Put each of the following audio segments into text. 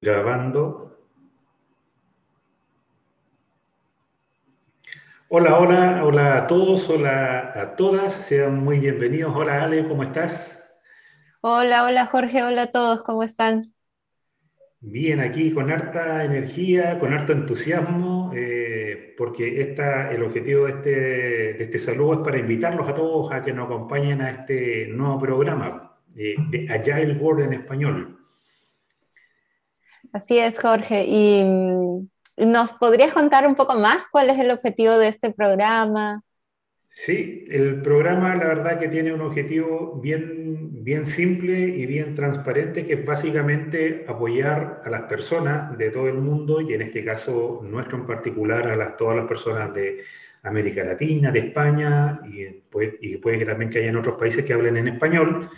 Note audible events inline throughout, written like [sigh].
Grabando. Hola, hola, hola a todos, hola a todas, sean muy bienvenidos. Hola Ale, ¿cómo estás? Hola, hola Jorge, hola a todos, ¿cómo están? Bien, aquí con harta energía, con harto entusiasmo, eh, porque esta, el objetivo de este, de este saludo es para invitarlos a todos a que nos acompañen a este nuevo programa eh, de Agile World en español. Así es, Jorge. ¿Y mm, nos podrías contar un poco más cuál es el objetivo de este programa? Sí, el programa la verdad que tiene un objetivo bien, bien simple y bien transparente, que es básicamente apoyar a las personas de todo el mundo y en este caso nuestro en particular a todas las personas de América Latina, de España y, pues, puede que también que otros países que hablen en español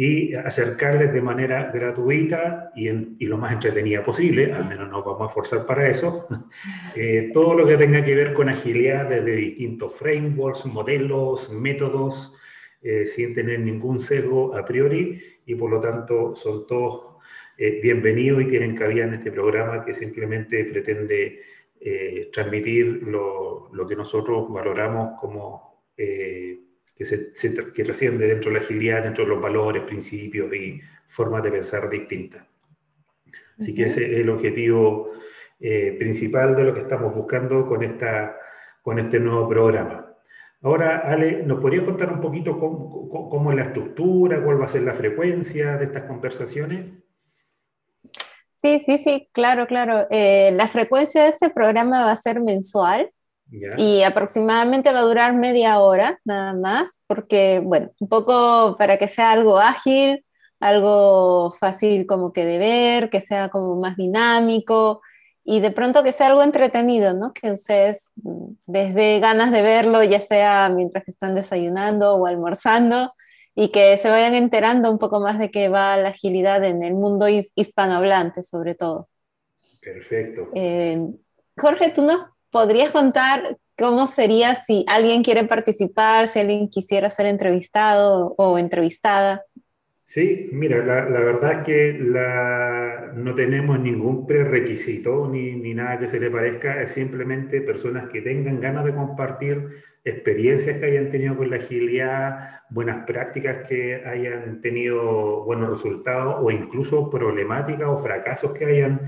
y acercarles de manera gratuita y, y, lo más entretenida posible, al menos nos vamos a esforzar para eso, eh, todo lo que tenga que ver con agilidad desde distintos frameworks, modelos, métodos, eh, sin tener ningún sesgo a priori y por lo tanto son todos eh, bienvenidos y tienen cabida en este programa que simplemente pretende eh, transmitir lo, lo, que nosotros valoramos como que, se, se, que trasciende dentro de la agilidad, dentro de los valores, principios y formas de pensar distintas. Así que ese es el objetivo eh, principal de lo que estamos buscando con, esta, con este nuevo programa. Ahora, Ale, ¿nos podrías contar un poquito cómo, cómo, es la estructura, cuál va a ser la frecuencia de estas conversaciones? Sí, sí, sí, claro, claro. Eh, la frecuencia de este programa va a ser mensual. Yeah. Y aproximadamente va a durar media hora nada más, porque, bueno, un poco para que sea algo ágil, algo fácil como que de ver, que sea como más dinámico y de pronto que sea algo entretenido, ¿no? Que ustedes desde ganas de verlo, ya sea mientras que están desayunando o almorzando, y que se vayan enterando un poco más de qué va la agilidad en el mundo hispanohablante, sobre todo. Perfecto. Eh, Jorge, ¿tú nos ¿Podrías contar cómo sería si alguien quiere participar, si alguien quisiera ser entrevistado o entrevistada? Sí, mira, la, verdad es que no tenemos ningún prerequisito ni, ni, nada que se le parezca, es simplemente personas que tengan ganas de compartir experiencias que hayan tenido con la agilidad, buenas prácticas que hayan tenido buenos resultados o incluso problemáticas o fracasos que hayan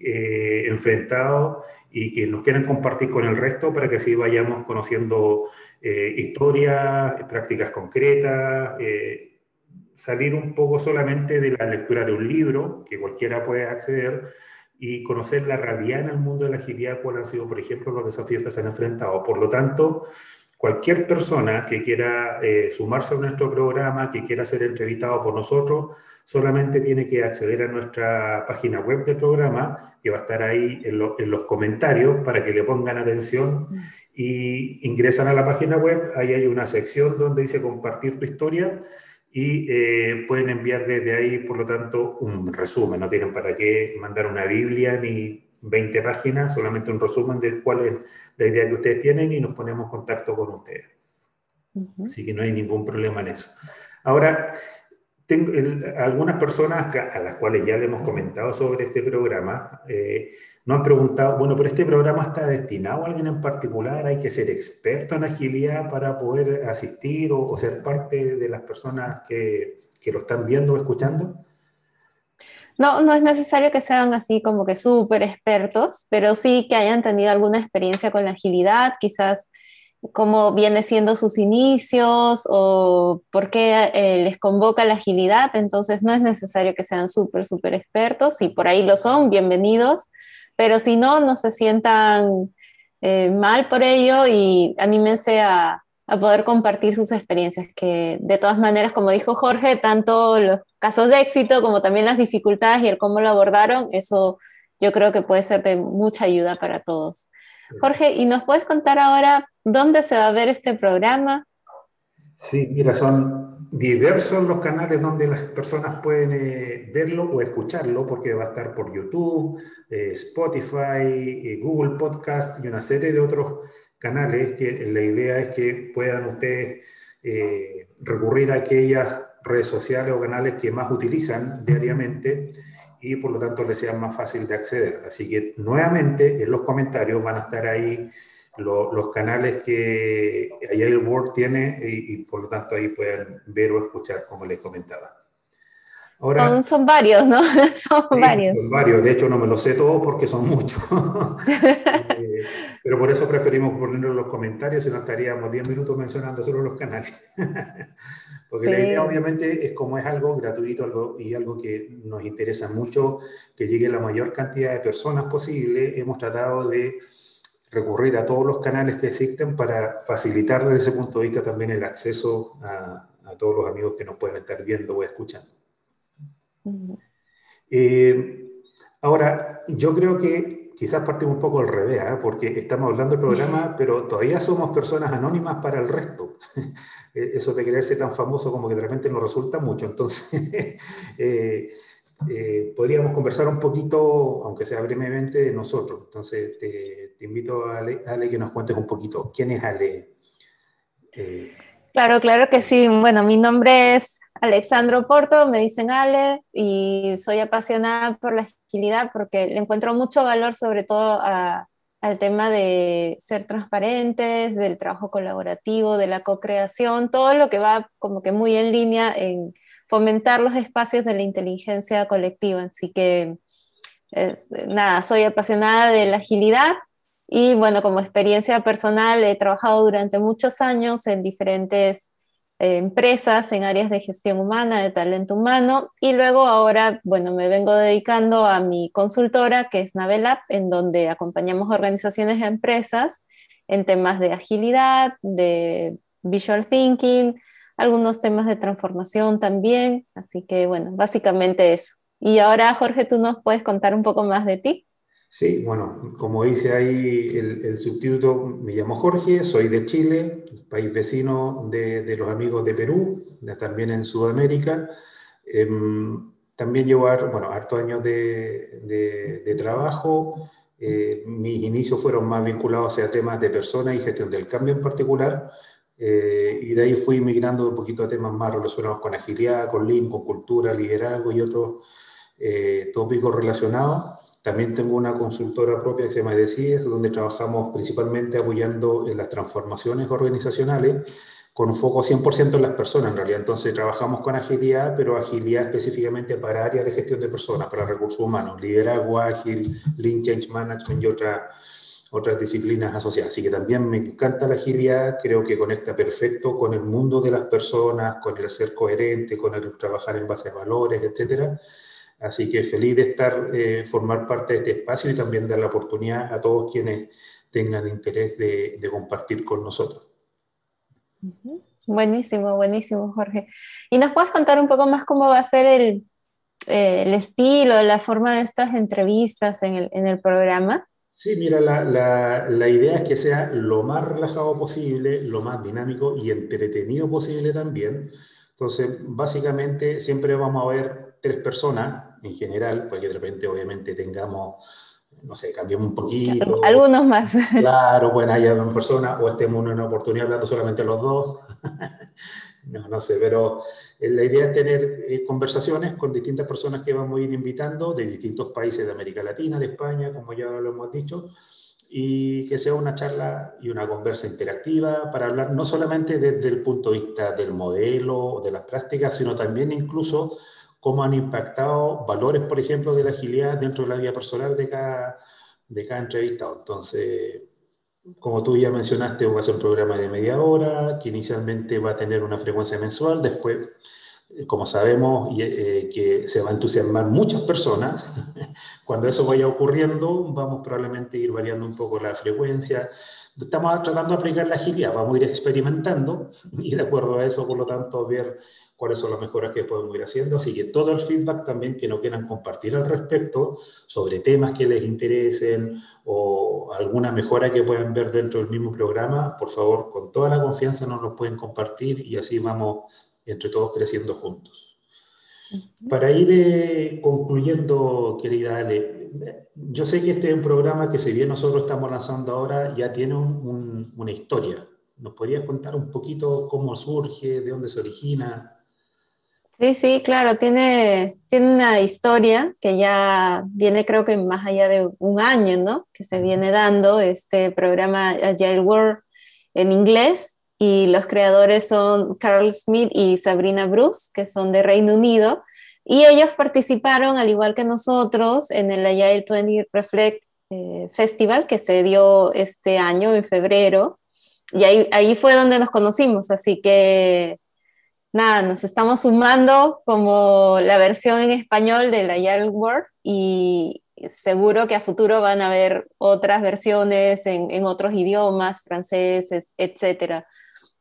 eh, enfrentado y que nos quieran compartir con el resto para que así vayamos conociendo eh, historias, prácticas concretas, eh, salir un poco solamente de la lectura de un libro, que cualquiera puede acceder, y conocer la realidad en el mundo de la agilidad, cuáles han sido, por ejemplo, los desafíos que se han enfrentado. Por lo tanto, cualquier persona que quiera eh, sumarse a nuestro programa, que quiera ser entrevistado por nosotros, solamente tiene que acceder a nuestra página web del programa, que va a estar ahí en, lo, en los comentarios para que le pongan atención y ingresan a la página web, ahí hay una sección donde dice compartir tu historia y eh, pueden enviar desde ahí, por lo tanto, un resumen, no tienen para qué mandar una Biblia ni 20 páginas, solamente un resumen de cuál es la idea que ustedes tienen y nos ponemos en contacto con ustedes. Uh -huh. Así que no hay ningún problema en eso. Ahora, tengo el, algunas personas a las cuales ya le hemos comentado sobre este programa, eh, nos han preguntado, bueno, pero este programa está destinado a alguien en particular, hay que ser experto en agilidad para poder asistir o, o ser parte de las personas que, que lo están viendo o escuchando. No, no es necesario que sean así como que súper expertos, pero sí que hayan tenido alguna experiencia con la agilidad, quizás cómo viene siendo sus inicios o por qué eh, les convoca la agilidad. Entonces no es necesario que sean súper, súper expertos. Si por ahí lo son, bienvenidos. Pero si no, no se sientan eh, mal por ello y anímense a, a poder compartir sus experiencias, que de todas maneras, como dijo Jorge, tanto los casos de éxito como también las dificultades y el cómo lo abordaron, eso yo creo que puede ser de mucha ayuda para todos. Jorge, ¿y nos puedes contar ahora dónde se va a ver este programa? Sí, mira, son diversos los canales donde las personas pueden eh, verlo o escucharlo, porque va a estar por YouTube, eh, Spotify, eh, Google Podcast y una serie de otros canales que la idea es que puedan ustedes eh, recurrir a aquellas redes sociales o canales que más utilizan diariamente y por lo tanto les sea más fácil de acceder. Así que nuevamente en los comentarios van a estar ahí los canales que Agile World tiene y, por lo tanto ahí pueden ver o escuchar como les comentaba. Ahora, son, varios, ¿no? [laughs] son varios. Son varios, de hecho no me los sé todos porque son muchos. [laughs] [laughs] Eh, pero por eso preferimos ponerlo en los comentarios y no estaríamos 10 minutos mencionando solo los canales. porque la idea obviamente es como es algo gratuito algo, y algo que nos interesa mucho, que llegue la mayor cantidad de personas posible, hemos tratado de recurrir a todos los canales que existen para facilitar desde ese punto de vista también el acceso a, todos los amigos que nos pueden estar viendo o escuchando. Eh, ahora, yo creo que quizás partimos un poco al revés, ¿eh? porque estamos hablando del programa, pero todavía somos personas anónimas para el resto. [laughs] Eh, eso de creerse tan famoso como que de repente nos resulta mucho. Entonces, [laughs] Eh, podríamos conversar un poquito, aunque sea brevemente, de nosotros. Entonces, te, invito a Ale, que nos cuentes un poquito. ¿Quién es Ale? Claro, claro que sí. Bueno, mi nombre es Alexandro Porto, me dicen Ale, y soy apasionada por la agilidad porque le encuentro mucho valor, sobre todo al tema de ser transparentes, del trabajo colaborativo, de la co-creación, todo lo que va como que muy en línea en fomentar los espacios de la inteligencia colectiva. Así que, nada, soy apasionada de la agilidad y bueno, como experiencia personal he trabajado durante muchos años en diferentes empresas en áreas de gestión humana, de talento humano y luego ahora, bueno, me vengo dedicando a mi consultora que es Navelab, en donde acompañamos organizaciones y empresas en temas de agilidad, de visual thinking, algunos temas de transformación también, así que bueno, básicamente eso. Y ahora, Jorge, tú nos puedes contar un poco más de ti. Sí, bueno, como dice ahí el, el me llamo Jorge, soy de Chile, país vecino de, de los amigos de Perú, también en Sudamérica. Em, también llevo, bueno, hartos años de, de, de trabajo. Eh, mis inicios fueron más vinculados a temas de personas y gestión del cambio en particular, eh, y de ahí fui migrando un poquito a temas más relacionados con agilidad, con Lean, con cultura, liderazgo y otros eh, tópicos relacionados. También tengo una consultora propia que se llama EDECIES, donde trabajamos principalmente apoyando en las transformaciones organizacionales con un foco 100% en las personas en realidad. Entonces trabajamos con agilidad, pero agilidad específicamente para áreas de gestión de personas, para recursos humanos, liderazgo ágil, Lean Change Management y otras otras disciplinas asociadas. Así que también me encanta la agilidad, creo que conecta perfecto con el mundo de las personas, con el ser coherente, con el trabajar en base a valores, etc. Así que feliz de estar, eh, formar parte de este espacio y también dar la oportunidad a todos quienes tengan interés de, compartir con nosotros. Buenísimo, buenísimo, Jorge. ¿Y nos puedes contar un poco más cómo va a ser el, eh, el estilo, la forma de estas entrevistas en el, en el programa? Sí, mira, la, la, la, idea es que sea lo más relajado posible, lo más dinámico y entretenido posible también. Entonces, básicamente, siempre vamos a ver tres personas en general, porque de repente, obviamente, tengamos, no sé, cambiemos un poquito. Algunos más. [laughs] Claro, bueno, haya una persona o estemos en una oportunidad hablando solamente los dos. [laughs] no, no sé, pero eh, la idea es tener eh, conversaciones con distintas personas que vamos a ir invitando de distintos países de América Latina, de España, como ya lo hemos dicho, y que sea una charla y una conversa interactiva para hablar no solamente desde el punto de vista del modelo o de las prácticas, sino también incluso cómo han impactado valores, por ejemplo, de la agilidad dentro de la vida personal de cada, de cada entrevistado. Entonces, como tú ya mencionaste, va a ser un programa de media hora, que inicialmente va a tener una frecuencia mensual, después, como sabemos, eh, que se va a entusiasmar muchas personas, [laughs] cuando eso vaya ocurriendo, vamos probablemente a ir variando un poco la frecuencia. Estamos tratando de aplicar la agilidad, vamos a ir experimentando [laughs] y de acuerdo a eso, por lo tanto, ver cuáles son las mejoras que podemos ir haciendo. Así que todo el feedback también que no quieran compartir al respecto sobre temas que les interesen o alguna mejora que puedan ver dentro del mismo programa, por favor, con toda la confianza nos lo pueden compartir y así vamos entre todos creciendo juntos. Para ir eh, concluyendo, querida Ale, yo sé que este es un programa que si bien nosotros estamos lanzando ahora, ya tiene una historia. ¿Nos podrías contar un poquito cómo surge, de dónde se origina? Sí, sí, claro, tiene, tiene una historia que ya viene creo que más allá de un año, ¿no? Que se viene dando este programa Agile World en inglés y los creadores son Carl Smith y Sabrina Bruce, que son de Reino Unido, y ellos participaron, al igual que nosotros, en el Agile 20 Reflect eh, Festival que se dio este año, en febrero, y ahí, ahí fue donde nos conocimos, así que nada, nos estamos sumando como la versión en español de la World y seguro que a futuro van a haber otras versiones en, otros idiomas, franceses, etc.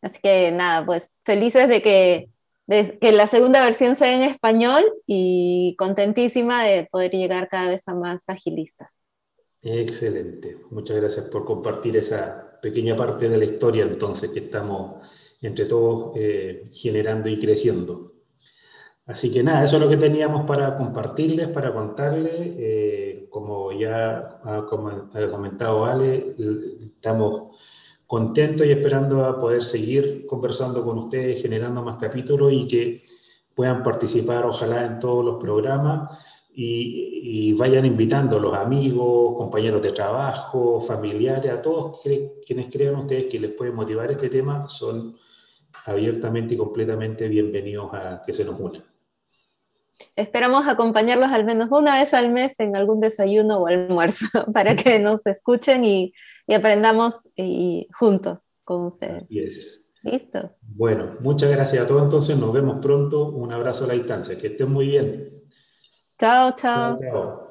Así que nada, pues felices de que, de que la segunda versión sea en español y contentísima de poder llegar cada vez a más agilistas. Excelente. Muchas gracias por compartir esa pequeña parte de la historia entonces que estamos entre todos eh, generando y creciendo. Así que nada, eso es lo que teníamos para compartirles, para contarles. Eh, como ya ha, comentado Ale, estamos contentos y esperando a poder seguir conversando con ustedes, generando más capítulos y que puedan participar, ojalá, en todos los programas y, y vayan invitando a los amigos, compañeros de trabajo, familiares, a todos quienes crean ustedes que les puede motivar este tema, son abiertamente y completamente bienvenidos a que se nos unan. Esperamos acompañarlos al menos una vez al mes en algún desayuno o almuerzo [laughs] para que nos escuchen y, aprendamos y, juntos con ustedes. Así es. Listo. Bueno, muchas gracias a todos. Entonces nos vemos pronto. Un abrazo a la distancia. Que estén muy bien. chao. chao. chao.